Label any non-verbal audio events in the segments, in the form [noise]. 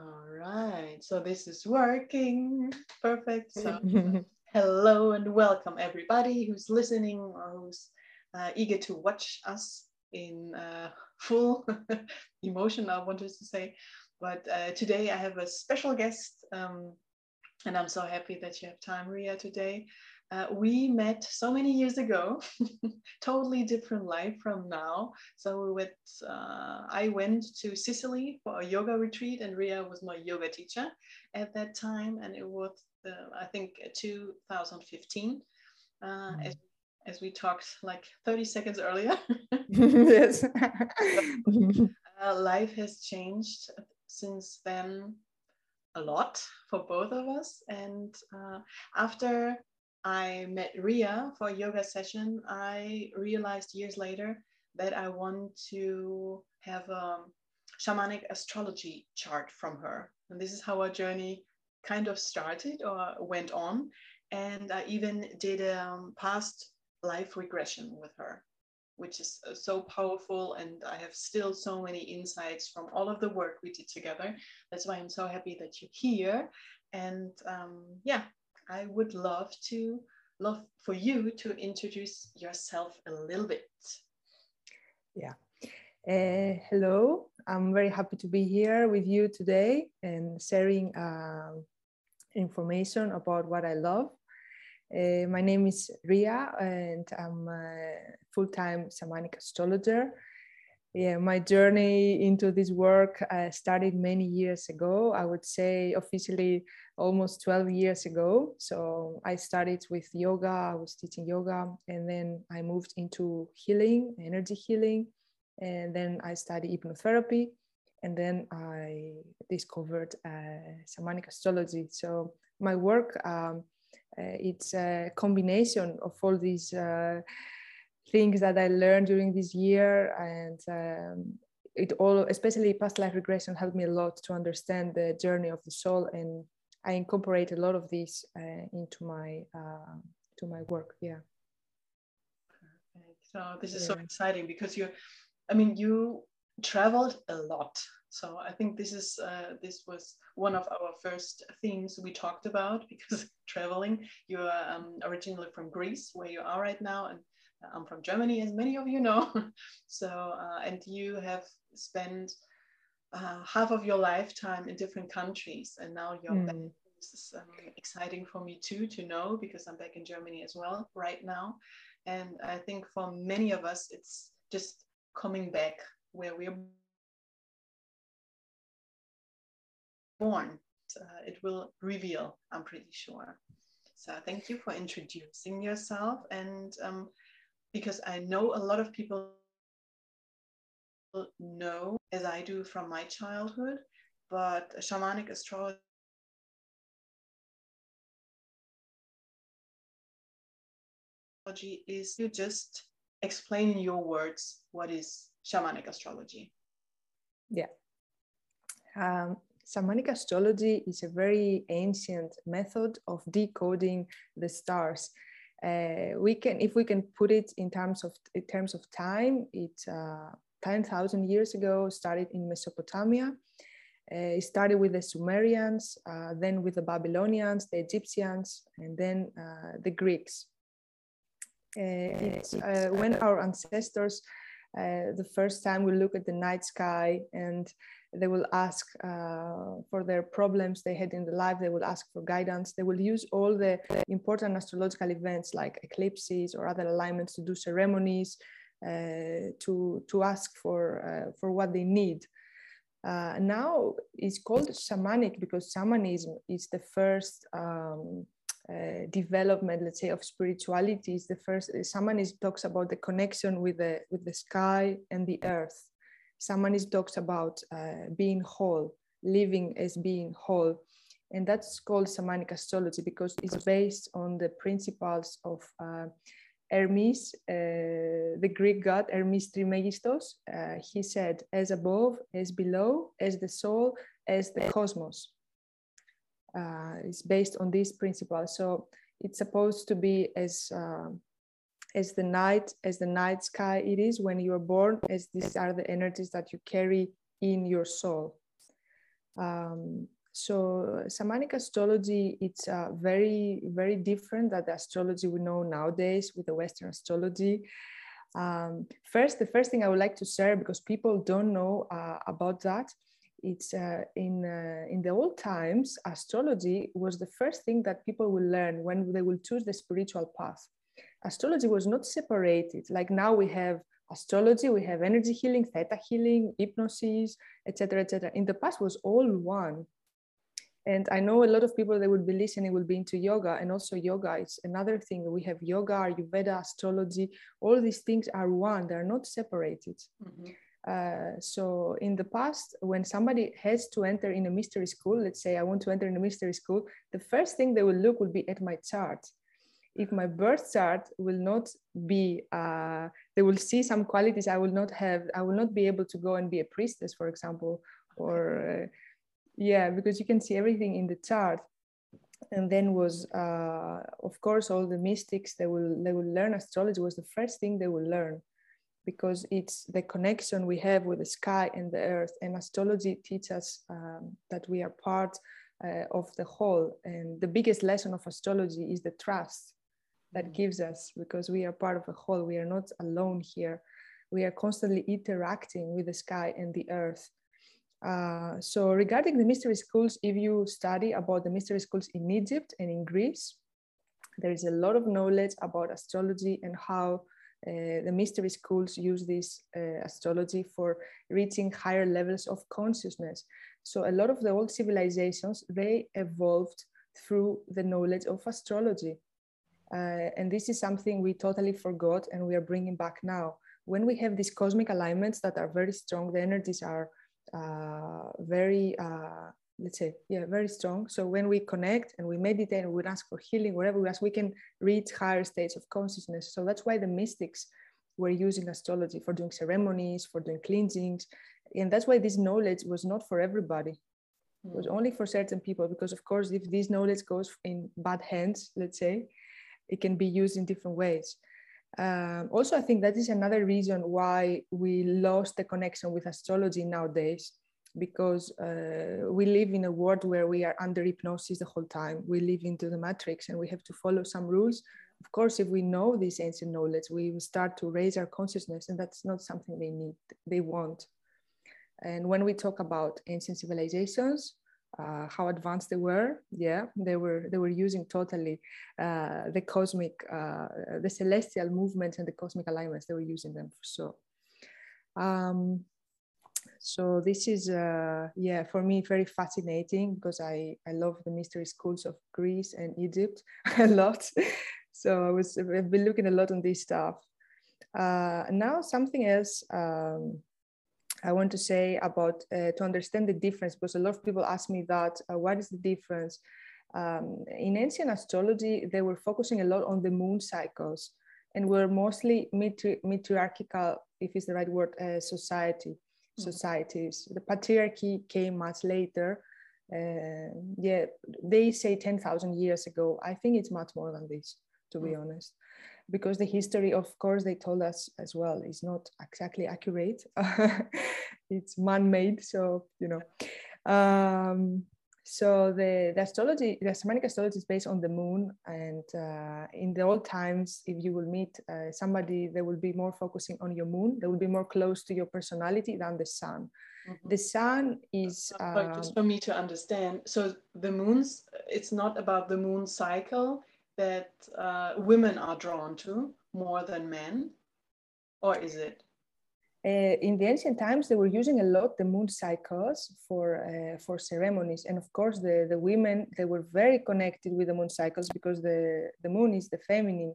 All right, so this is working. Perfect. So, [laughs] hello and welcome everybody who's listening or who's uh, eager to watch us in uh, [laughs] full [laughs] emotion, I wanted to say. But uh, today I have a special guest, um, and I'm so happy that you have time, Ria, today. Uh, we met so many years ago, [laughs] totally different life from now. So we went, uh, I went to Sicily for a yoga retreat, and Ria was my yoga teacher at that time, and it was, uh, I think, 2015. Mm. As, as we talked like 30 seconds earlier. [laughs] [laughs] yes. Uh, life has changed since then a lot for both of us. And uh, after I met Ria for a yoga session, I realized years later that I want to have a shamanic astrology chart from her. And this is how our journey kind of started or went on. And I even did a um, past life regression with her, which is uh, so powerful. And I have still so many insights from all of the work we did together. That's why I'm so happy that you're here. And um, yeah, I would love to love for you to introduce yourself a little bit. Yeah. Uh, hello, I'm very happy to be here with you today and sharing uh, information about what I love. Uh, my name is Ria, and I'm a full time shamanic astrologer yeah my journey into this work uh, started many years ago. I would say officially almost 12 years ago. So i started with yoga. I was teaching yoga and then i moved into healing energy healing and then i studied hypnotherapy and then i discovered uh, shamanic astrology. So my work um, uh, it's a combination of all these uh, things that I learned during this year, and um, it all, especially past life regression, helped me a lot to understand the journey of the soul, and I incorporate a lot of this uh, into my uh, to my work. Yeah. Perfect. So this is yeah. so exciting because you, I mean, you traveled a lot. So I think this is uh, this was one of our first themes we talked about [laughs] because traveling. You're um, originally from Greece, where you are right now, and I'm from Germany, as many of you know. [laughs] so, uh, and you have spent uh, half of your lifetime in different countries, and now you're mm. back. This is um, exciting for me too to know because I'm back in Germany as well right now. And I think for many of us, it's just coming back where we're born. Uh, it will reveal, I'm pretty sure. So thank you for introducing yourself. And um, because I know a lot of people know, as I do from my childhood, but shamanic astrology is you just explain in your words what is shamanic astrology. Yeah. Um, shamanic astrology is a very ancient method of decoding the stars uh, we can if we can put it in terms of in terms of time it uh, 10,000 years ago started in Mesopotamia. Uh, it started with the Sumerians uh, then with the Babylonians the Egyptians and then uh, the Greeks. Uh, it's when our ancestors the first time we look at the night sky and they will ask uh, for their problems they had in the life they will ask for guidance they will use all the important astrological events like eclipses or other alignments to do ceremonies uh, to to ask for uh, for what they need uh, now it's called shamanic because shamanism is the first um, uh, development, let's say, of spirituality is the first. Shamanism talks about the connection with the with the sky and the earth, Shamanism talks about uh, being whole, living as being whole. And that's called shamanic astrology because it's based on the principles of uh, Hermes, uh, the Greek god Hermes Trismegistos. Uh, he said, as above, as below, as the soul, as the cosmos. Uh, it's based on these principles. So it's supposed to be as uh, as the night as the night sky it is when you are born as these are the energies that you carry in your soul Um, so shamanic astrology, it's uh, very, very different than the astrology we know nowadays with the Western astrology. Um, first, the first thing I would like to share, because people don't know uh, about that, it's uh, in uh, in the old times astrology was the first thing that people will learn when they will choose the spiritual path astrology was not separated. Like now we have astrology we have energy healing theta healing hypnosis etc etc in the past was all one. And i know a lot of people that would be listening will be into yoga and also yoga is another thing. We have yoga ayurveda astrology all these things are one. They're not separated. Mm-hmm. Uh, so in the past, when somebody has to enter in a mystery school, let's say I want to enter in a mystery school, the first thing they will look will be at my chart. If my birth chart will not be, uh, they will see some qualities I will not have. I will not be able to go and be a priestess, for example, or uh, yeah, because you can see everything in the chart. And then was, uh, of course, all the mystics. They will they will learn astrology was the first thing they will learn because it's the connection we have with the sky and the earth. And astrology teaches us um, that we are part uh, of the whole. And the biggest lesson of astrology is the trust that mm. gives us because we are part of a whole. We are not alone here. We are constantly interacting with the sky and the earth. Uh, so regarding the mystery schools, if you study about the mystery schools in Egypt and in Greece, there is a lot of knowledge about astrology and how uh, the mystery schools use this uh, astrology for reaching higher levels of consciousness. So a lot of the old civilizations, they evolved through the knowledge of astrology. Uh, and this is something we totally forgot and we are bringing back now. When we have these cosmic alignments that are very strong, the energies are uh, very uh, let's say, yeah, very strong. So when we connect and we meditate and we ask for healing, wherever we ask, we can reach higher states of consciousness. So that's why the mystics were using astrology for doing ceremonies, for doing cleansings. And that's why this knowledge was not for everybody. It was hmm. only for certain people, because of course, if this knowledge goes in bad hands, let's say, it can be used in different ways. Um, also, I think that is another reason why we lost the connection with astrology nowadays because uh, we live in a world where we are under hypnosis the whole time. We live into the matrix and we have to follow some rules. Of course, if we know this ancient knowledge, we start to raise our consciousness, and that's not something they need, they want. And when we talk about ancient civilizations, uh, how advanced they were, yeah, they were they were using totally uh, the cosmic, uh, the celestial movements and the cosmic alignments. They were using them for so. Um, so this is uh, yeah for me very fascinating because I I love the mystery schools of Greece and Egypt [laughs] a lot. So I was I've been looking a lot on this stuff. Uh, now something else um, I want to say about uh, to understand the difference because a lot of people ask me that uh, what is the difference. Um, in ancient astrology, they were focusing a lot on the moon cycles and were mostly matri- matriarchal, if it's the right word, uh, society. Mm. societies. The patriarchy came much later. Uh, yeah, they say 10,000 years ago. I think it's much more than this, to be mm. honest, because the history, of course, they told us as well, is not exactly accurate. [laughs] it's man made. So, you know. Um, so the, the astrology, the Shamanic astrology is based on the moon. And uh, in the old times, if you will meet uh, somebody, they will be more focusing on your moon. They will be more close to your personality than the sun. Mm-hmm. The sun is. Uh, just for me to understand, so the moons, it's not about the moon cycle that uh, women are drawn to more than men, or is it? Uh, in the ancient times, they were using a lot the moon cycles for uh, for ceremonies, and of course, the the women they were very connected with the moon cycles because the the moon is the feminine,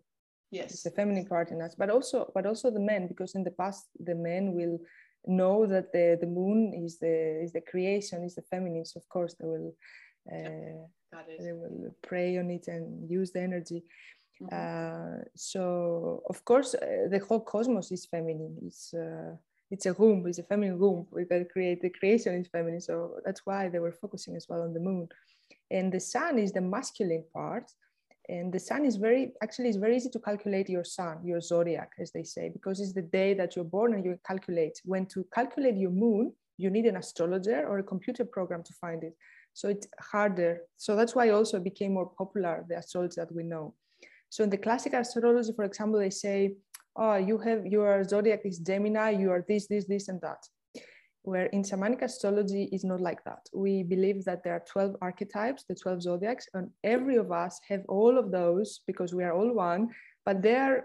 yes, it's the feminine part in us. But also, but also the men, because in the past, the men will know that the the moon is the is the creation, is the feminine. So of course, they will uh, they will pray on it and use the energy. Mm-hmm. Uh, so of course, uh, the whole cosmos is feminine. It's uh, it's a room. It's a feminine room. We can create the creation is feminine. So that's why they were focusing as well on the moon, and the sun is the masculine part. And the sun is very actually it's very easy to calculate your sun, your zodiac, as they say, because it's the day that you're born and you calculate. When to calculate your moon, you need an astrologer or a computer program to find it. So it's harder. So that's why also became more popular the astrology that we know. So in the classical astrology, for example, they say, oh, you have your zodiac is Gemini, you are this, this, this, and that. Where in shamanic astrology is not like that. We believe that there are 12 archetypes, the 12 zodiacs, and every of us have all of those because we are all one, but they are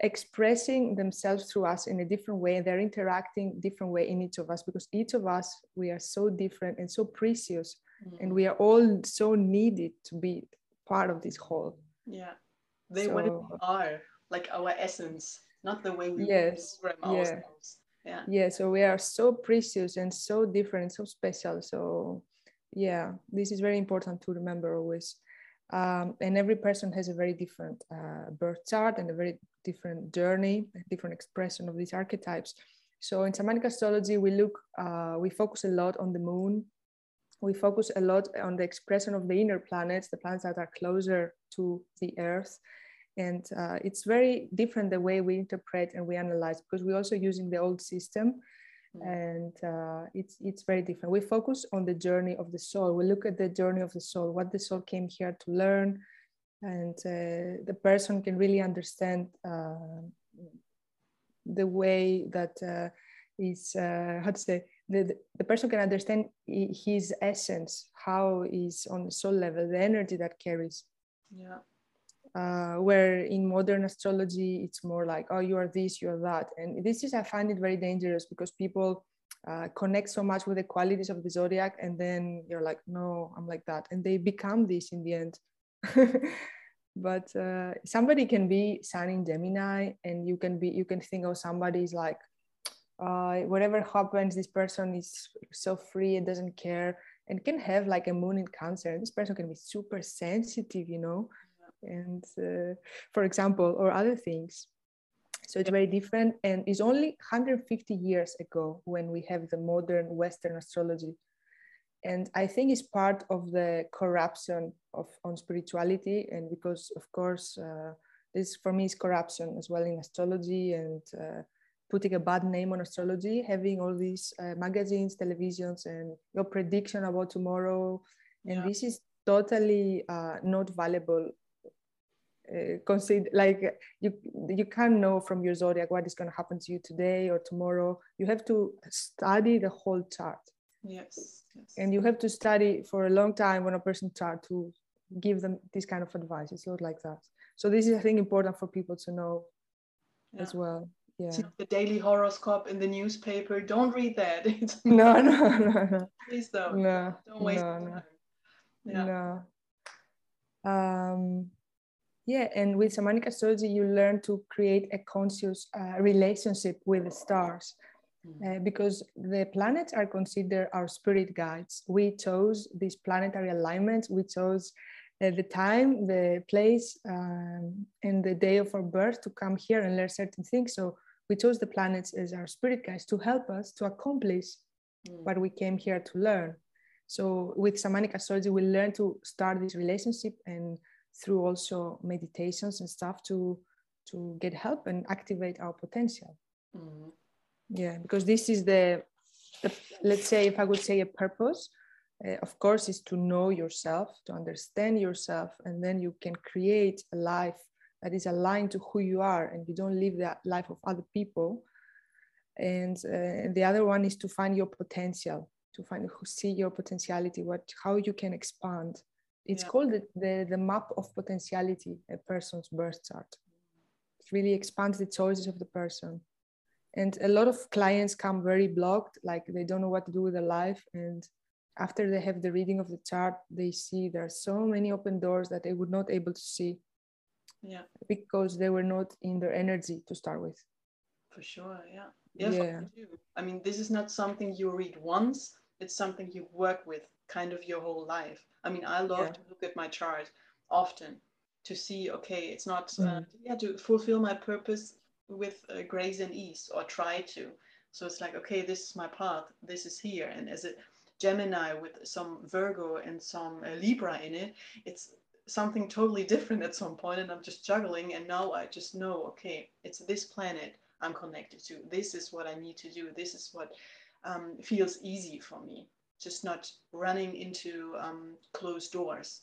expressing themselves through us in a different way and they're interacting different way in each of us because each of us we are so different and so precious mm-hmm. and we are all so needed to be part of this whole. Yeah. They so, what we are like our essence not the way we yes. program ourselves. Yeah. Yeah so we are so precious and so different so special. So yeah this is very important to remember always. Um, and every person has a very different uh, birth chart and a very different journey, different expression of these archetypes. So in shamanic astrology, we look, uh, we focus a lot on the moon. We focus a lot on the expression of the inner planets, the planets that are closer to the earth. And uh, it's very different the way we interpret and we analyze because we're also using the old system Mm. and uh, it's it's very different we focus on the journey of the soul we look at the journey of the soul what the soul came here to learn and uh, the person can really understand uh, the way that uh, is uh, how to say the, the person can understand his essence how is on the soul level the energy that carries. Yeah. Uh, where in modern astrology it's more like oh you are this you are that. And this is i find it very dangerous because people uh, connect so much with the qualities of the zodiac and then you're like no i'm like that. And they become this in the end. [laughs] But uh, somebody can be sun in gemini and you can be you can think oh somebody's like uh, whatever happens this person is so free and doesn't care and can have like a moon in cancer this person can be super sensitive you know? And uh, for example or other things. So it's very different. And it's only 150 years ago when we have the modern western astrology. And i think it's part of the corruption of on spirituality and because of course uh, this for me is corruption as well in astrology and uh, putting a bad name on astrology having all these uh, magazines televisions and your prediction about tomorrow. And yeah. this is totally uh, not valuable. Uh, consider like you you can't know from your zodiac what is going to happen to you today or tomorrow. You have to study the whole chart. Yes, yes, and you have to study for a long time on a person chart to give them this kind of advice. It's not like that. So this is i think important for people to know yeah. as well yeah the daily horoscope in the newspaper don't read that [laughs] [laughs] no no no no please don't no don't waste no, no. yeah. no um yeah, and with shamanic astrology, you learn to create a conscious uh, relationship with the stars. Hmm. Uh, because the planets are considered our spirit guides. We chose these planetary alignments, we chose the time, the place, um, and the day of our birth to come here and learn certain things. So we chose the planets as our spirit guides to help us to accomplish mm. what we came here to learn. So with shamanic astrology, we learn to start this relationship and through also meditations and stuff to to get help and activate our potential mm-hmm. yeah because this is the, the, let's say if i would say a purpose uh, of course is to know yourself to understand yourself and then you can create a life that is aligned to who you are and you don't live the life of other people. And, uh, and the other one is to find your potential to find who see your potentiality what how you can expand. It's yeah. called the, the, the map of potentiality a person's birth chart. It really expands the choices of the person. And a lot of clients come very blocked like they don't know what to do with their life and after they have the reading of the chart they see there are so many open doors that they would not able to see yeah because they were not in their energy to start with for sure yeah yeah, yeah. i mean this is not something you read once it's something you work with kind of your whole life I mean, I love yeah. to look at my chart often to see, okay, it's not, mm. uh, yeah, to fulfill my purpose with uh, grace and ease or try to. So it's like, okay, this is my path, this is here. And as a Gemini with some Virgo and some uh, Libra in it, it's something totally different at some point and I'm just juggling. And now I just know, okay, it's this planet I'm connected to. This is what I need to do. This is what um, feels easy for me. Just not running into um, closed doors.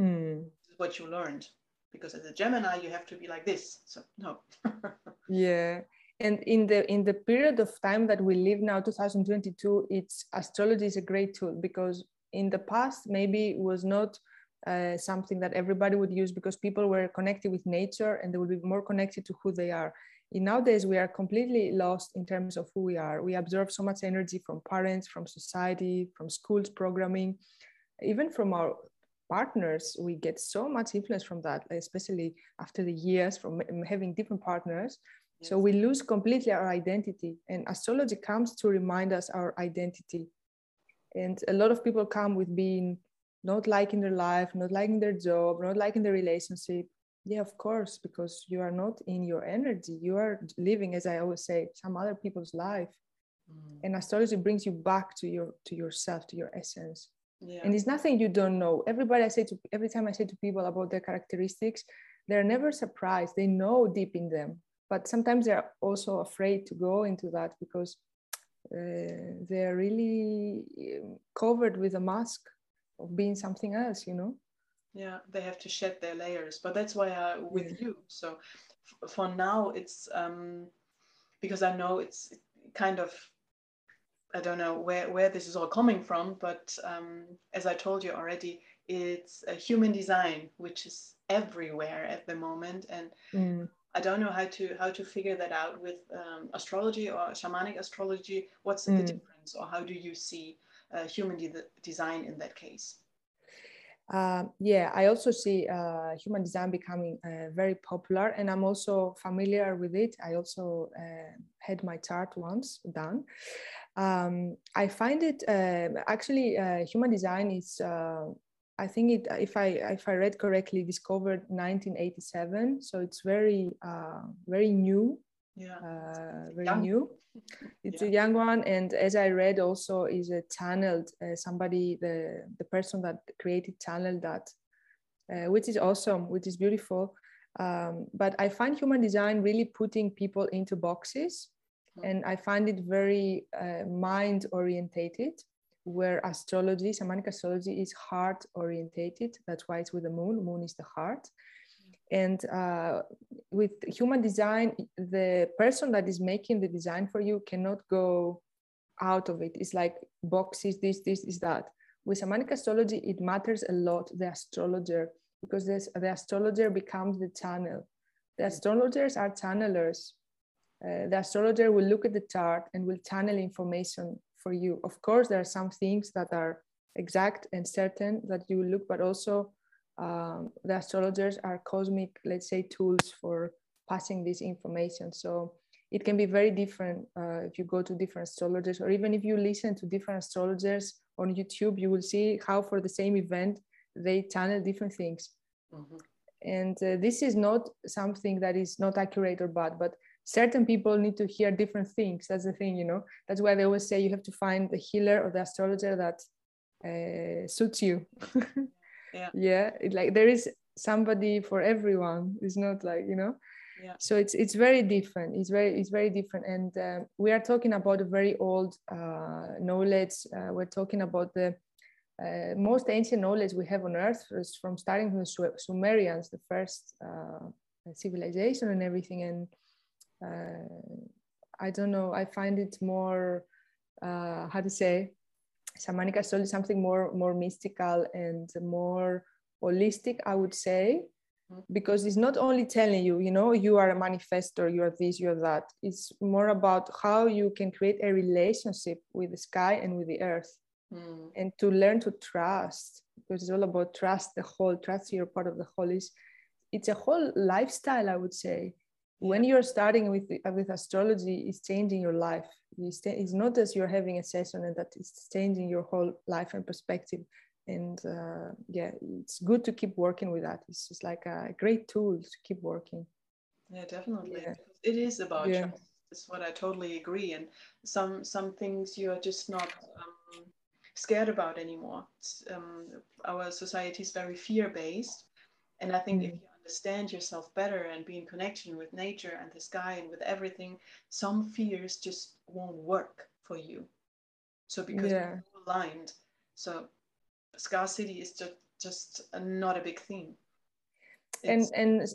Mm. what you learned. Because as a Gemini, you have to be like this. So no. [laughs] yeah. And in the in the period of time that we live now, 2022, it's astrology is a great tool because in the past maybe it was not uh, something that everybody would use because people were connected with nature and they would be more connected to who they are. In nowadays, we are completely lost in terms of who we are. We absorb so much energy from parents, from society, from schools programming, even from our partners. We get so much influence from that, especially after the years from having different partners. Yes. So we lose completely our identity, and astrology comes to remind us our identity. And a lot of people come with being not liking their life, not liking their job, not liking their relationship. Yeah, of course, because you are not in your energy. You are living, as I always say, some other people's life. Mm. And astrology brings you back to your to yourself, to your essence. Yeah. And it's nothing you don't know. Everybody I say to every time I say to people about their characteristics, they're never surprised. They know deep in them. But sometimes they're also afraid to go into that because uh, they're really um, covered with a mask of being something else you know yeah they have to shed their layers but that's why i with yeah. you so for now it's um because i know it's kind of i don't know where where this is all coming from but um as i told you already it's a human design which is everywhere at the moment and mm. I don't know how to how to figure that out with um, astrology or shamanic astrology. What's mm. the difference, or how do you see uh, human de- design in that case? Uh, yeah, I also see uh, human design becoming uh, very popular, and I'm also familiar with it. I also uh, had my chart once done. Um, I find it uh, actually human design is. I think it, if I if I read correctly, discovered 1987, so it's very very new yeah uh, very young. new [laughs] it's yeah. a young one and as i read also is a channeled uh, somebody the the person that created channeled that uh, which is awesome which is beautiful um, but i find human design really putting people into boxes mm-hmm. and i find it very uh, mind orientated where astrology shamanic astrology is heart orientated that's why it's with the moon moon is the heart and uh, with human design, the person that is making the design for you cannot go out of it. It's like boxes, this, this, is that. With shamanic astrology, it matters a lot, the astrologer, because the astrologer becomes the channel. The astrologers are channelers. Uh, the astrologer will look at the chart and will channel information for you. Of course, there are some things that are exact and certain that you look, but also um, the astrologers are cosmic, let's say, tools for passing this information. So it can be very different uh, if you go to different astrologers, or even if you listen to different astrologers on YouTube, you will see how for the same event they channel different things. Mm-hmm. And uh, this is not something that is not accurate or bad, but certain people need to hear different things. That's the thing, you know. That's why they always say you have to find the healer or the astrologer that uh, suits you. [laughs] yeah yeah it, like there is somebody for everyone it's not like you know yeah. so it's it's very different it's very it's very different and uh, we are talking about a very old uh, knowledge uh, we're talking about the uh, most ancient knowledge we have on earth is from starting from the sumerians the first uh, civilization and everything and i don't know i find it more how to say shamanic astrology is something more more mystical and more holistic i would say mm-hmm. because it's not only telling you you know you are a manifestor you are this you are that it's more about how you can create a relationship with the sky and with the earth mm. and to learn to trust because it's all about trust the whole trust you're part of the whole is it's a whole lifestyle i would say when you're starting with with astrology it's changing your life. It's not as you're having a session and that it's changing your whole life and perspective. And uh, yeah it's good to keep working with that. It's just like a great tool to keep working. Yeah definitely. Yeah. it is about yeah. trust. That's what i totally agree. And some some things you're just not um, scared about anymore. Um, our society is very fear-based. And i think mm. if you understand yourself better and be in connection with nature and the sky and with everything, some fears just won't work for you. So because yeah. we're aligned, so scarcity is just just a, not a big theme. It's and and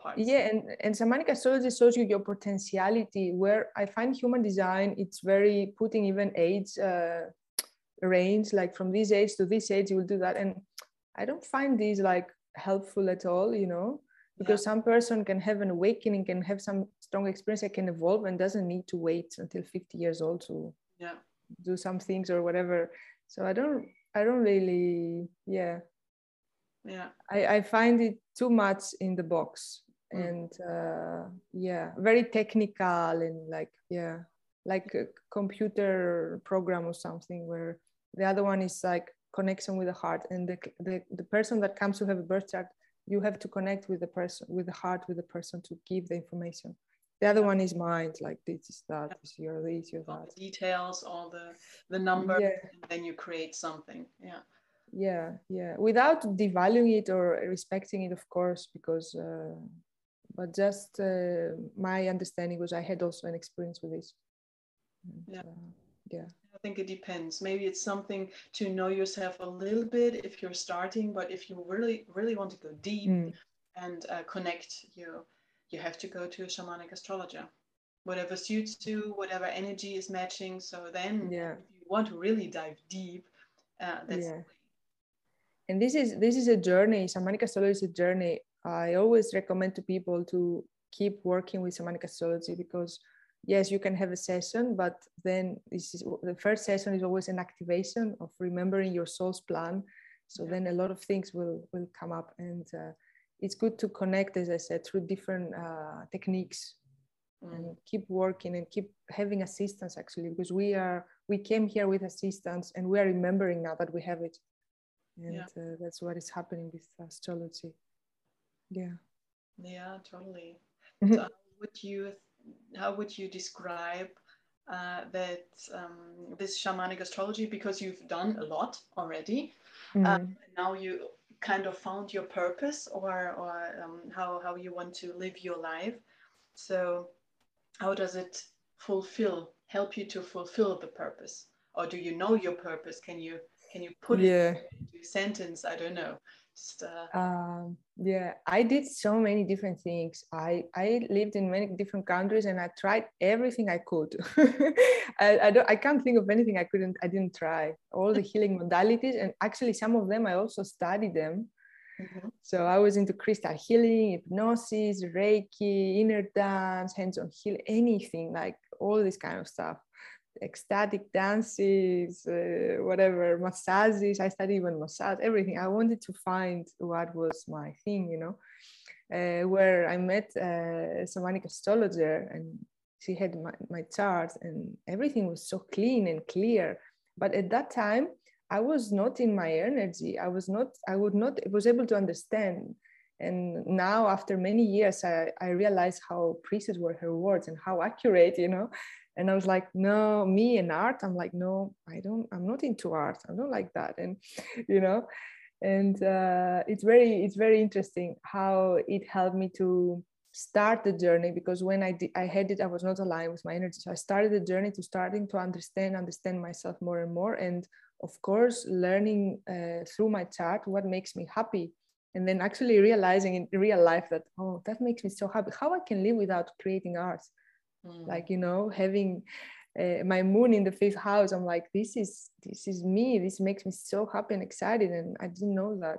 parts. yeah, and and shamanic astrology shows you your potentiality. Where I find human design, it's very putting even age uh, range, like from this age to this age, you will do that, and I don't find these like helpful at all. You know, because yeah. some person can have an awakening, can have some strong experience, that can evolve, and doesn't need to wait until fifty years old to yeah do some things or whatever. So I don't I don't really, yeah. Yeah. I, I find it too much in the box mm. and uh, yeah, very technical and like, yeah, like a computer program or something where the other one is like connection with the heart. And the, the, the person that comes to have a birth chart, you have to connect with the person, with the heart, with the person to give the information. The other one is mind like this is that is your this your that the details all the the number yeah. and then you create something yeah. Yeah yeah. Without devaluing it or respecting it of course because uh, but just uh, my understanding was i had also an experience with this. And, yeah. Uh, yeah i think it depends maybe it's something to know yourself a little bit if you're starting but if you really really want to go deep mm. and uh, connect you you have to go to a shamanic astrologer whatever suits you whatever energy is matching so then yeah. if you want to really dive deep uh, that's yeah. and this is this is a journey shamanic astrology is a journey i always recommend to people to keep working with shamanic astrology because yes you can have a session but then this is the first session is always an activation of remembering your soul's plan so yeah. then a lot of things will will come up and uh, it's good to connect, as I said, through different uh, techniques mm. and keep working and keep having assistance actually, because we are, we came here with assistance and we are remembering now that we have it. And yeah. uh, that's what is happening with astrology. Yeah. Yeah, totally. [laughs] so would you, how would you describe uh, that um, this shamanic astrology because you've done a lot already. Mm. Um, now you kind of found your purpose or, or um, how, how you want to live your life. So, how does it fulfill, help you to fulfill the purpose? Or do you know your purpose? Can you can you put yeah. it into a sentence? I don't know. Just, uh... um, yeah, I did so many different things. I I lived in many different countries and I tried everything I could. [laughs] I, I don't I can't think of anything I couldn't I didn't try. All the healing [laughs] modalities and actually some of them I also studied them. Mm-hmm. So I was into crystal healing, hypnosis, Reiki, inner dance, hands-on heal, anything like all this kind of stuff ecstatic dances, uh, whatever, massages. I studied even massage, everything. I wanted to find what was my thing, you know. Uh, where I met uh, a shamanic astrologer and she had my, my chart and everything was so clean and clear. But at that time, I was not in my energy. I was not, I would not, I was able to understand. And now, after many years, I, I realized how precious were her words and how accurate, you know and i was like no me and art i'm like no i don't i'm not into art i don't like that and [laughs] you know and uh, it's very it's very interesting how it helped me to start the journey because when I did, I had it, I was not aligned with my energy. So I started the journey to starting to understand, understand myself more and more. And of course, learning uh, through my chart what makes me happy. And then actually realizing in real life that, oh, that makes me so happy. How I can live without creating art mm. like you know having uh, my moon in the fifth house i'm like this is this is me this makes me so happy and excited and i didn't know that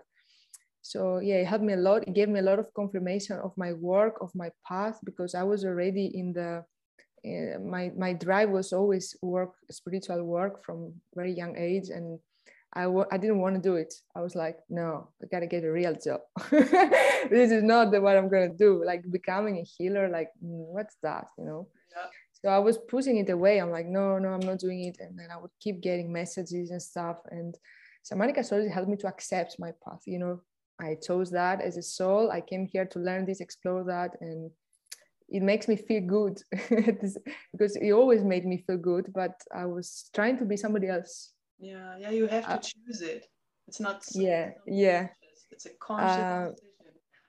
so yeah it helped me a lot it gave me a lot of confirmation of my work of my path because i was already in the uh, my my drive was always work spiritual work from very young age and I w- I didn't want to do it. I was like, no, I gotta get a real job. [laughs] this is not the, what I'm gonna do. Like becoming a healer, like mm, what's that, you know? So I was pushing it away. I'm like, no, no, I'm not doing it. And then I would keep getting messages and stuff. And Shamanic astrology helped me to accept my path. You know, I chose that as a soul. I came here to learn this, explore that, and it makes me feel good [laughs] because it always made me feel good. But I was trying to be somebody else yeah yeah you have to uh, choose it it's not yeah yeah it's a conscious uh,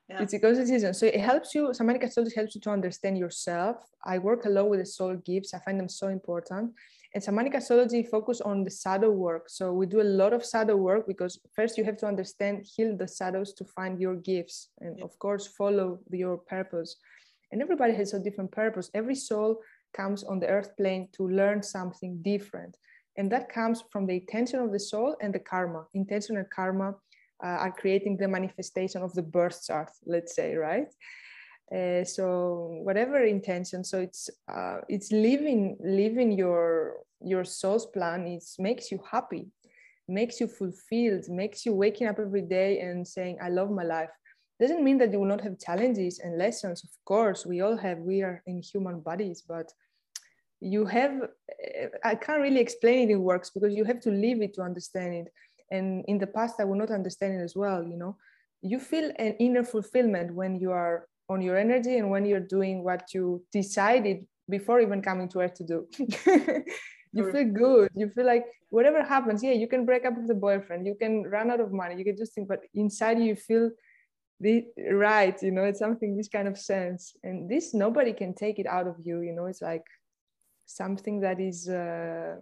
yeah. It's a conscious decision. So it helps you, shamanic astrology helps you to understand yourself. I work a lot with the soul gifts. I find them so important. and shamanic astrology focus on the shadow work so we do a lot of shadow work because first you have to understand heal the shadows to find your gifts and of course follow your purpose and everybody has a different purpose every soul comes on the earth plane to learn something different and that comes from the intention of the soul and the karma intention and karma are creating the manifestation of the birth chart let's say right? Uh, so whatever intention so it's uh, it's living living your your soul's plan. It makes you happy makes you fulfilled makes you waking up every day and saying i love my life. Doesn't mean that you will not have challenges and lessons. Of course we all have we are in human bodies but you have i can't really explain it in works because you have to live it to understand it and in the past i would not understand it as well you know? You feel an inner fulfillment when you are on your energy and when you're doing what you decided before even coming to earth to do. [laughs] You feel good. You feel like whatever happens yeah you can break up with the boyfriend. You can run out of money. You can just think but inside you feel the right you know? It's something this kind of sense. And this nobody can take it out of you you know? It's like something that is uh,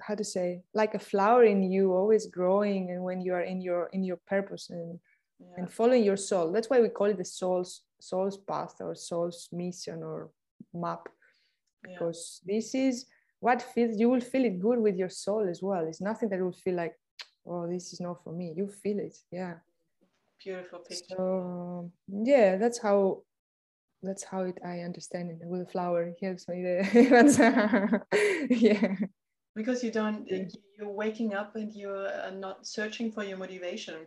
how to say like a flower in you always growing and when you are in your in your purpose and yeah. and following your soul. That's why we call it the soul's soul's path or soul's mission or map. Because yeah. this is what feels you will feel it good with your soul as well. It's nothing that will feel like oh this is not for me. You feel it. Yeah. Beautiful picture. So yeah that's how that's how it i understand it. With a flower helps me there [laughs] [laughs] yeah because you don't you're waking up and you're not searching for your motivation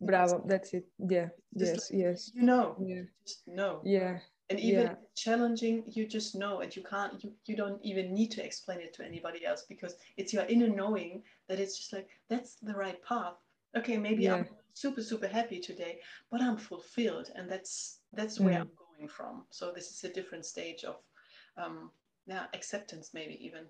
Bravo, that's it. Yeah, yes, like, yes. You know, yeah. just know. Yeah. And even yeah. challenging, you just know, and you can't, you, you don't even need to explain it to anybody else because it's your inner knowing that it's just like, that's the right path. Okay, maybe yeah. I'm super, super happy today, but I'm fulfilled. And that's, that's where mm. I'm going from. So this is a different stage of, um, yeah, acceptance, maybe even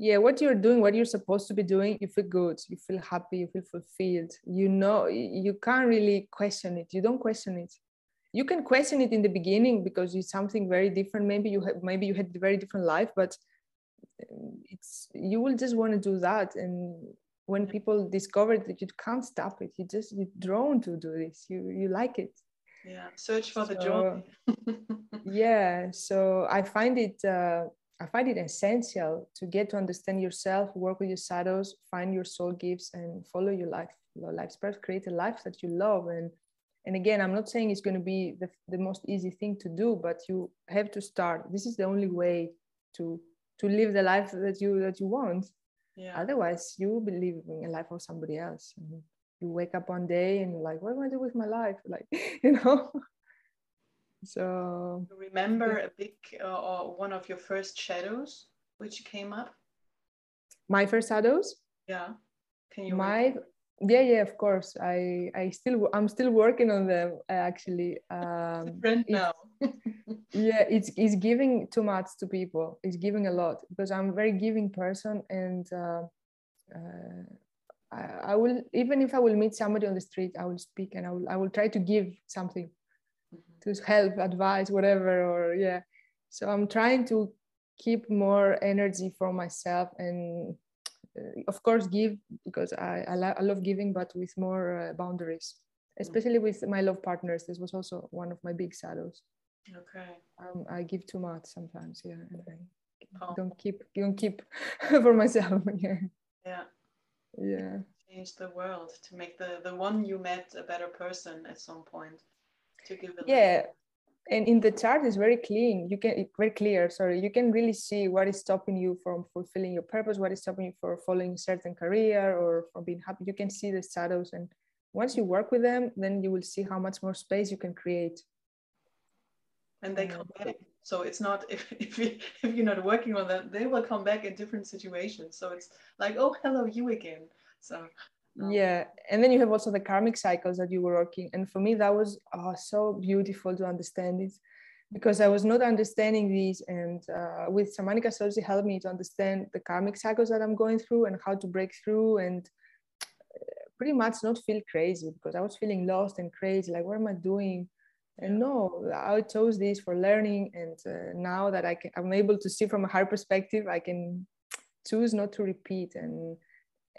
yeah what you're doing what you're supposed to be doing you feel good you feel happy you feel fulfilled. You know you can't really question it. You don't question it. You can question it in the beginning because it's something very different. Maybe you have maybe you had a very different life but um, it's you will just want to do that. And when people discover that you can't stop it you just you're drawn to do this. You you like it. Yeah search for so, the joy. [laughs] Yeah so i find it uh, I find it essential to get to understand yourself, work with your shadows, find your soul gifts, and follow your life, your life's path, create a life that you love. And and again, I'm not saying it's going to be the, the most easy thing to do, but you have to start. This is the only way to to live the life that you that you want. Yeah. Otherwise, you will be living a life of somebody else. You wake up one day and you're like, what am I do with my life? Like, [laughs] you know. So remember a big uh, or one of your first shadows which came up? My first shadows? Yeah. Can you? My remember? yeah yeah of course. I I still I'm still working on them actually. Um, friend now. [laughs] yeah, it's it's giving too much to people. It's giving a lot because I'm a very giving person and. Uh, uh, I, I will even if I will meet somebody on the street, I will speak and I will I will try to give something to help advise whatever or yeah. So i'm trying to keep more energy for myself and uh, of course give because i I, lo- I, love giving but with more uh, boundaries. Especially with my love partners this was also one of my big shadows. Okay. Um, i give too much sometimes yeah and I oh. don't keep don't keep [laughs] for myself [laughs] yeah. Yeah. Yeah. Change the world to make the the one you met a better person at some point to give it yeah and in the chart is very clean. You can very clear sorry. You can really see what is stopping you from fulfilling your purpose what is stopping you for following a certain career or from being happy. You can see the shadows and once you work with them then you will see how much more space you can create. And they mm. come back. So it's not [laughs] if, if, you, if you're not working on them they will come back in different situations. So it's like oh hello you again. So yeah and then you have also the karmic cycles that you were working and for me that was oh, so beautiful to understand it because i was not understanding these and uh, with shamanic astrology helped me to understand the karmic cycles that i'm going through and how to break through and uh, pretty much not feel crazy because i was feeling lost and crazy like what am i doing? And no i chose this for learning and uh, now that i can i'm able to see from a higher perspective i can choose not to repeat and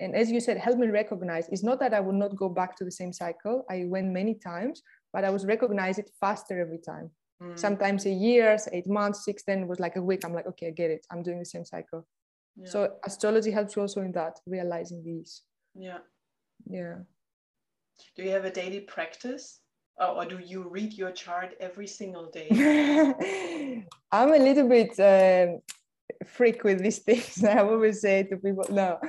and as you said help me recognize it's not that i would not go back to the same cycle. I went many times but i was recognize it faster every time. Mm. sometimes a year eight months six then was like a week. I'm like okay i get it. I'm doing the same cycle. Yeah. so astrology helps you also in that realizing these. Yeah. Yeah. Do you have a daily practice? Oh, or do you read your chart every single day? [laughs] I'm a little bit uh, freak with these [laughs] things. I always say to people, no,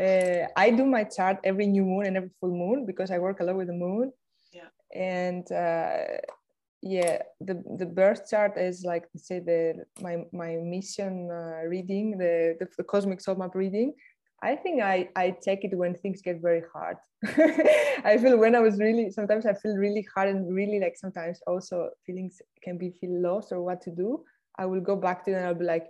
uh, I do my chart every new moon and every full moon because I work a lot with the moon. Yeah. And uh, yeah, the the birth chart is like say the my my mission uh, reading, the, the the cosmic soul map reading. I think I, I take it when things get very hard. [laughs] I feel when I was really, sometimes I feel really hard and really like sometimes also feelings can be feel lost or what to do. I will go back to it and I'll be like,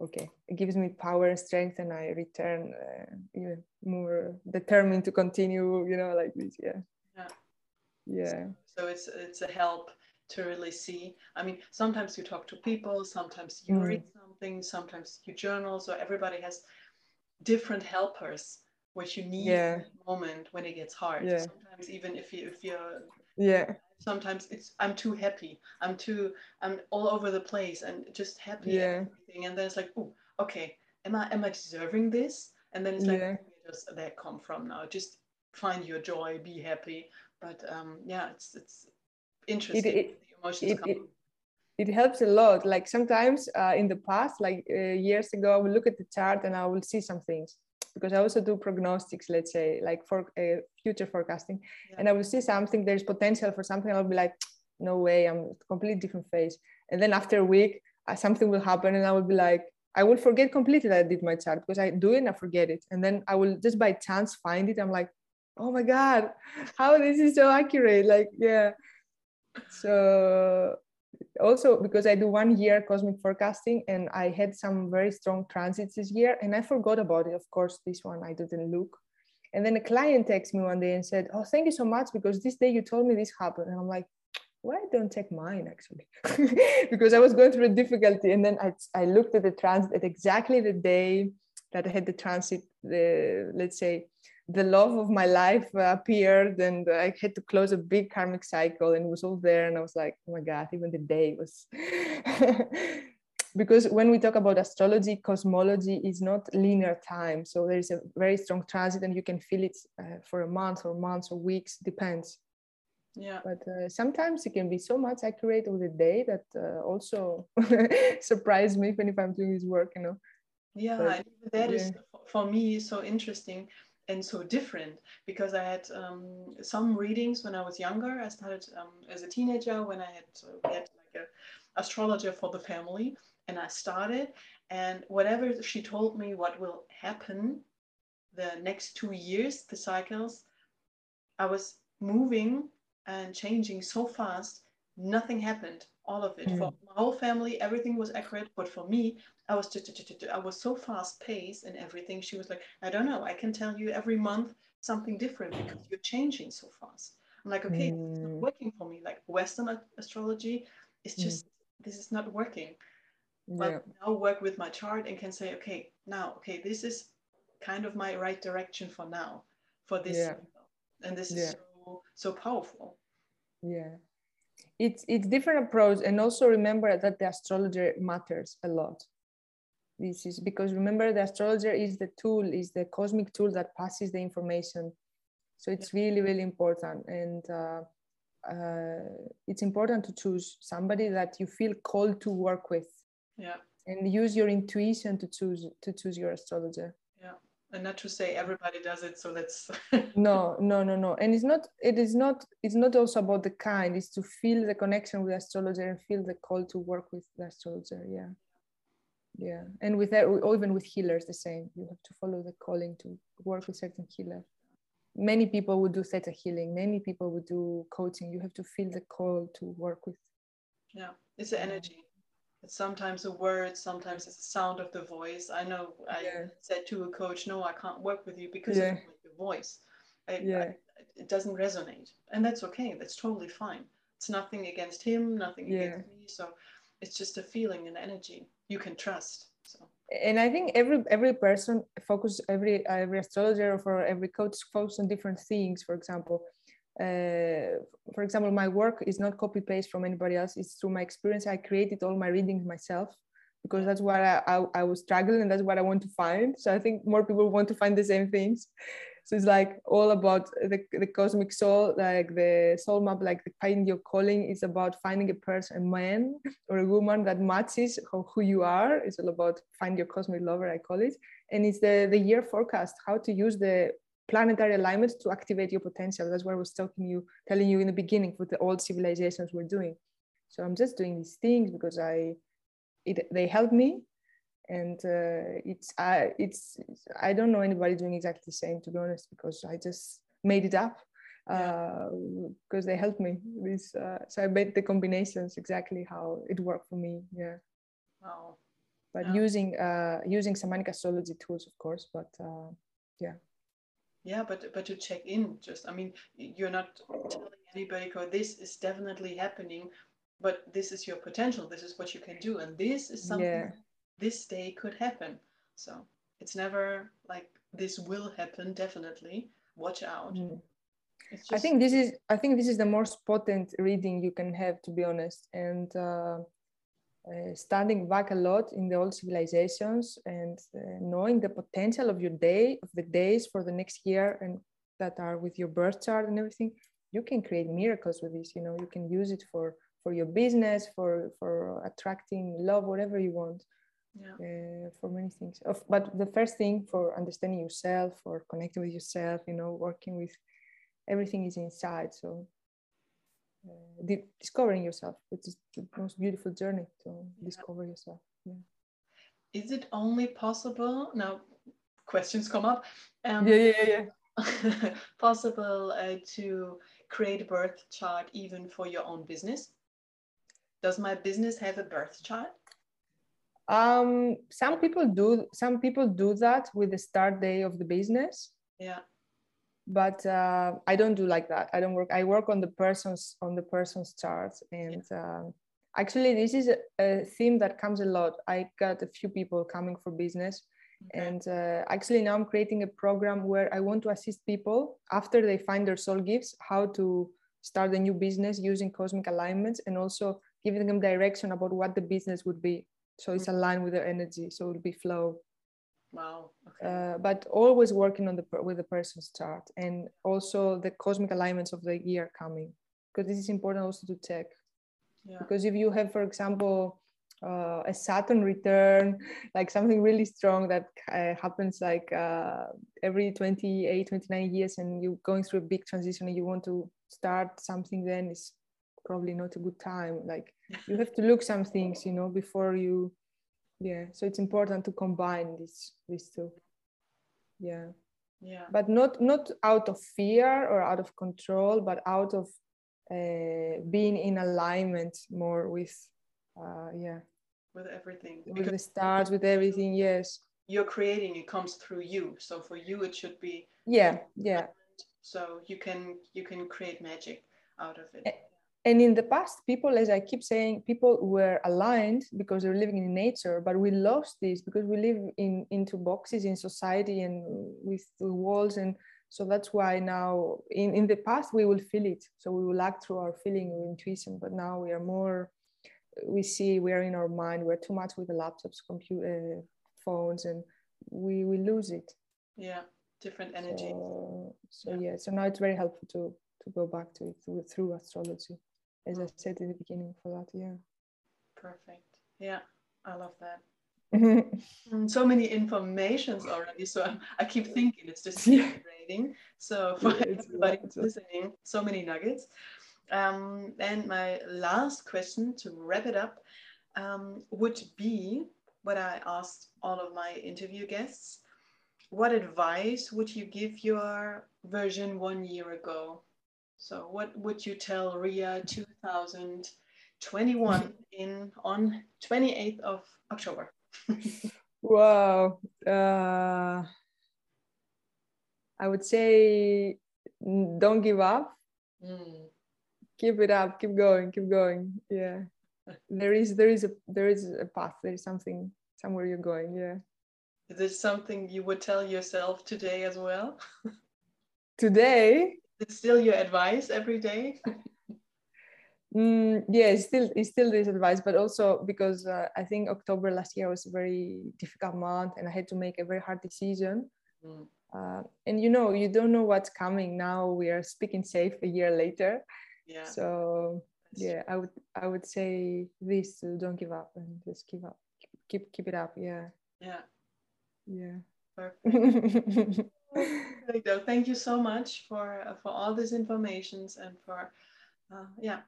okay, it gives me power and strength and I return uh, even more determined to continue, you know, like this. Yeah. Yeah. Yeah. So it's, it's a help to really see. I mean, sometimes you talk to people, sometimes you mm. read something, sometimes you journal. So everybody has different helpers which you need yeah. in the moment when it gets hard. Yeah. Sometimes even if you if you're yeah sometimes it's I'm too happy. I'm too I'm all over the place and just happy yeah. and everything. And then it's like, oh, okay, am I am I deserving this? And then it's like yeah. where does that come from now? Just find your joy, be happy. But um yeah, it's it's interesting. It, it, the emotions it, come it helps a lot like sometimes uh, in the past like uh, years ago i will look at the chart and i will see some things because i also do prognostics let's say like for uh, future forecasting. Yeah. and i will see something there's potential for something i'll be like no way i'm completely different phase and then after a week uh, something will happen and i will be like i will forget completely that i did my chart because i do it and i forget it. And then i will just by chance find it i'm like oh my god how this is so accurate like yeah. So also because I do one year cosmic forecasting and I had some very strong transits this year and I forgot about it. Of course, this one I didn't look. And then a client texted me one day and said, Oh, thank you so much because this day you told me this happened. And I'm like, why don't check mine actually? [laughs] because I was going through a difficulty. And then I, I looked at the transit at exactly the day that I had the transit, the let's say the love of my life appeared and I had to close a big karmic cycle and it was all there. And I was like, oh my God, even the day was. [laughs] because when we talk about astrology, cosmology is not linear time. So there is a very strong transit and you can feel it uh, for a month or months or weeks, depends. Yeah. But uh, sometimes it can be so much accurate with the day that uh, also [laughs] surprised me even if I'm doing this work, you know. Yeah, but, that yeah. is for me so interesting and so different because I had um, some readings when I was younger. I started um, as a teenager when I had, uh, had like a astrologer for the family, and I started. And whatever she told me, what will happen the next two years, the cycles, I was moving and changing so fast. Nothing happened. All of it mm. for my whole family, everything was accurate. But for me, I was just, I was so fast paced and everything. She was like, I don't know. I can tell you every month something different because you're changing so fast. I'm like, okay, mm. it's not working for me. Like Western astrology is mm. just, mm. this is not working. But yeah. now work with my chart and can say, okay, now, okay, this is kind of my right direction for now, for this. Yeah. And this is yeah. so, so powerful. Yeah. It's, it's different approach and also remember that the astrologer matters a lot this is because remember the astrologer is the tool is the cosmic tool that passes the information. So it's really really important. And uh, uh, it's important to choose somebody that you feel called to work with. Yeah. And use your intuition to choose to choose your astrologer. Yeah. And not to say everybody does it so let's [laughs] no no no no. And it's not it is not it's not also about the kind. It's to feel the connection with the astrologer and feel the call to work with the astrologer. Yeah yeah and with that or even with healers the same. You have to follow the calling to work with certain healer. Many people would do theta healing. Many people would do coaching. You have to feel the call to work with. Yeah it's the energy. It's sometimes a word sometimes it's the sound of the voice. I know i yeah. said to a coach no i can't work with you because yeah. of your voice. I, yeah. I, it doesn't resonate and that's okay. That's totally fine. It's nothing against him, nothing Yeah. against me. So it's just a feeling and energy you can trust. So and I think every every person focus every every astrologer or every coach focus on different things. For example, uh, for example, my work is not copy paste from anybody else. It's through my experience. I created all my readings myself because that's what I, I, I was struggling and that's what I want to find. So I think more people want to find the same things. So it's like all about the, the cosmic soul, like the soul map, like the finding your calling is about finding a person, a man [laughs] or a woman that matches who, you are. It's all about find your cosmic lover, I call it. And it's the, the year forecast, how to use the planetary alignments to activate your potential. That's what I was talking you, telling you in the beginning with the old civilizations we're doing. So I'm just doing these things because I, it, they help me, and uh, it's I, it's I don't know anybody doing exactly the same to be honest because I just made it up because uh, they helped me. This uh, so I made the combinations exactly how it worked for me. Yeah. wow. But Yeah. using uh, using shamanic astrology tools, of course. But uh, yeah. Yeah, but but to check in, just I mean, you're not telling anybody, "Oh, this is definitely happening," but this is your potential. This is what you can do, and this is something Yeah. This day could happen. So it's never like this will happen. Definitely, watch out. Mm. It's I think this is I think this is the most potent reading you can have, to be honest. And uh, uh, standing back a lot in the old civilizations and uh, knowing the potential of your day, of the days for the next year, and that are with your birth chart and everything, you can create miracles with this. You know, you can use it for for your business, for for attracting love, whatever you want yeah, uh, for many things. Of, but the first thing for understanding yourself, for connecting with yourself, you know, working with everything is inside. So uh, di- discovering yourself, which is the most beautiful journey to discover yourself. Yeah. is it only possible now? Questions come up. Um, yeah, yeah, yeah. [laughs] possible uh, to create a birth chart even for your own business? Does my business have a birth chart? Um, some people do. Some people do that with the start day of the business. Yeah. but uh, I don't do like that. I don't work. I work on the person's on the person's charts, and um, actually, this is a, a theme that comes a lot. I got a few people coming for business, Okay. and uh, actually now I'm creating a program where I want to assist people after they find their soul gifts how to start a new business using cosmic alignments, and also giving them direction about what the business would be. So it's aligned with their energy, so it will be flow Wow. Okay. uh, but always working on the with the person's chart and also the cosmic alignments of the year coming because this is important also to check yeah. because if you have for example uh, a saturn return [laughs] like something really strong that uh, happens like uh, every 28 29 years and you're going through a big transition and you want to start something then it's probably not a good time like you have to look some things you know before you yeah so it's important to combine these these two yeah Yeah. but not not out of fear or out of control but out of uh, being in alignment more with uh, yeah With everything. with Because the stars with everything yes you're creating it comes through you. So for you it should be yeah yeah so you can you can create magic out of it. And in the past people as i keep saying people were aligned because they're living in nature but we lost this because we live in into boxes in society and with the walls and so that's why now in, in the past we will feel it so we will act through our feeling or intuition but now we are more we see we are in our mind we're too much with the laptops computer uh, phones and we we lose it Yeah. Different energy. so, so Yeah. yeah. so now it's very helpful to to go back to it through, through astrology, as I said in the beginning for that. year. Perfect. Yeah. I love that. [laughs] Mm, So many informations already. So I'm, I keep thinking it's just [laughs] Yeah. So for Yeah, everybody lot, who's it's listening, so many nuggets. Um, and my last question to wrap it up um, would be what I asked all of my interview guests. What advice would you give your version one year ago? So what would you tell Ria 2021 in on 28th of October? [laughs] wow. Uh, I would say don't give up. Mm, keep it up keep going keep going yeah [laughs] there is there is a there is a path there is something somewhere you're going yeah is this something you would tell yourself today as well [laughs] today it's still your advice every day? [laughs] Mm, yeah it's still it's still this advice but also because uh, i think october last year was a very difficult month and i had to make a very hard decision. Mm. uh, and you know you don't know what's coming now. We are speaking safe a year later. Yeah. So yeah i would i would say this don't give up and just keep up keep keep it up. Yeah. Yeah. Yeah. Perfect [laughs] thank you so much for uh, for all these informations and for uh, yeah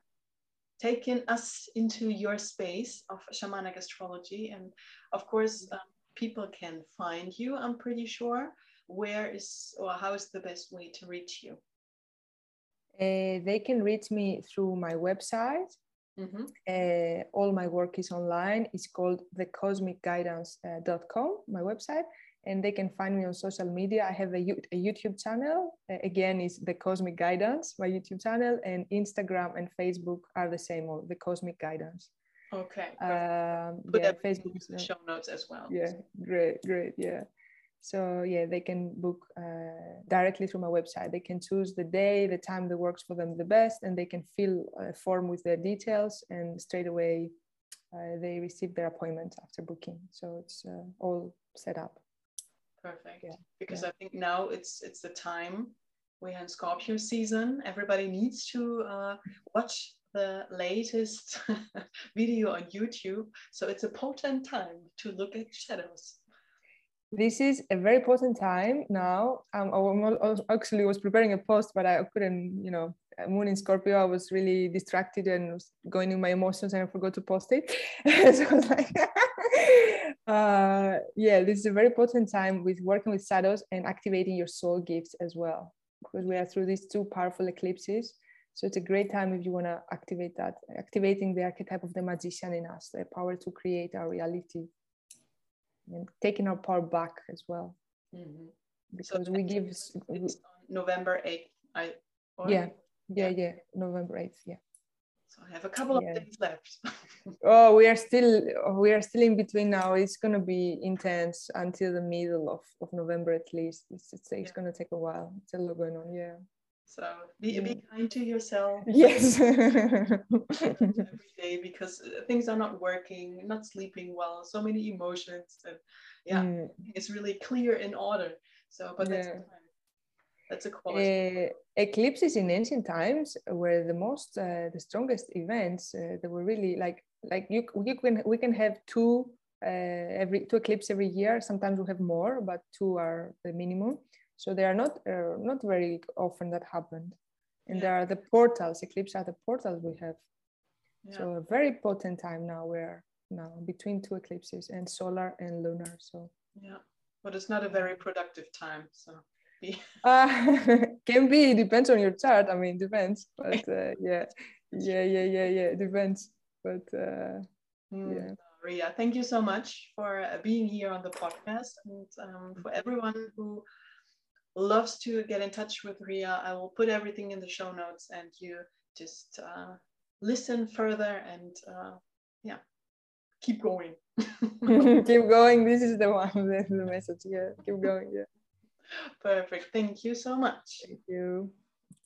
taking us into your space of shamanic astrology and of course um, people can find you i'm pretty sure where is or how is the best way to reach you uh, they can reach me through my website. Mm-hmm. Uh, all my work is online. It's called thecosmicguidance.com, my website. And they can find me on social media. I have a, a YouTube channel. Again, is the Cosmic Guidance, my YouTube channel, and Instagram and Facebook are the same, or the Cosmic Guidance. Okay. Um, Put yeah, Facebook is show notes as well. Yeah, great, great. Yeah so yeah they can book uh, directly through my website they can choose the day the time that works for them the best and they can fill a form with their details and straight away uh, they receive their appointment after booking so it's uh, all set up perfect yeah. because yeah. i think now it's it's the time we're in scorpio season everybody needs to uh, watch the latest [laughs] video on youtube so it's a potent time to look at shadows this is a very important time now. Um, I actually was preparing a post, but I couldn't, you know, Moon in Scorpio, I was really distracted and was going in my emotions and I forgot to post it. [laughs] so I was like, [laughs] [laughs] uh, yeah, this is a very potent time with working with shadows and activating your soul gifts as well, because we are through these two powerful eclipses. So it's a great time if you want to activate that, activating the archetype of the magician in us, the power to create our reality and taking our power back as well. Mm-hmm. because so we give november 8th I, yeah. Yeah yeah. november 8th yeah so i have a couple yeah. of days left [laughs] oh we are still we are still in between now it's going to be intense until the middle of, of november at least it's, it's, it's yeah. going to take a while it's a lot going on yeah so be, be kind to yourself. Yes. [laughs] every day [laughs] because uh, things are not working, not sleeping well, so many emotions. And yeah, mm. it's really clear in order. So, but that's, yeah. That's a quality. Uh, eclipses in ancient times were the most, uh, the strongest events. Uh, they were really like, like you, you can, we can have two uh, every two eclipses every year. Sometimes we have more, but two are the minimum. So they are not uh, not very often that happened. And yeah. there are the portals, Eclipses are the portals we have. Yeah. So a very potent time now we're now between two eclipses and solar and lunar. So yeah, but it's not a very productive time. So uh, [laughs] can be depends on your chart. I mean, depends. But uh, [laughs] yeah, yeah, yeah, yeah, yeah, depends. But uh, mm. yeah. Ria, thank you so much for uh, being here on the podcast and um, for everyone who loves to get in touch with Ria, I will put everything in the show notes and you just uh, listen further and uh, yeah, keep going. [laughs] keep going. This is the one, the message. Yeah, keep going. Yeah. [laughs] Perfect. Thank you so much. Thank you.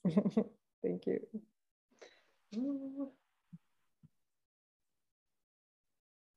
[laughs] Thank you.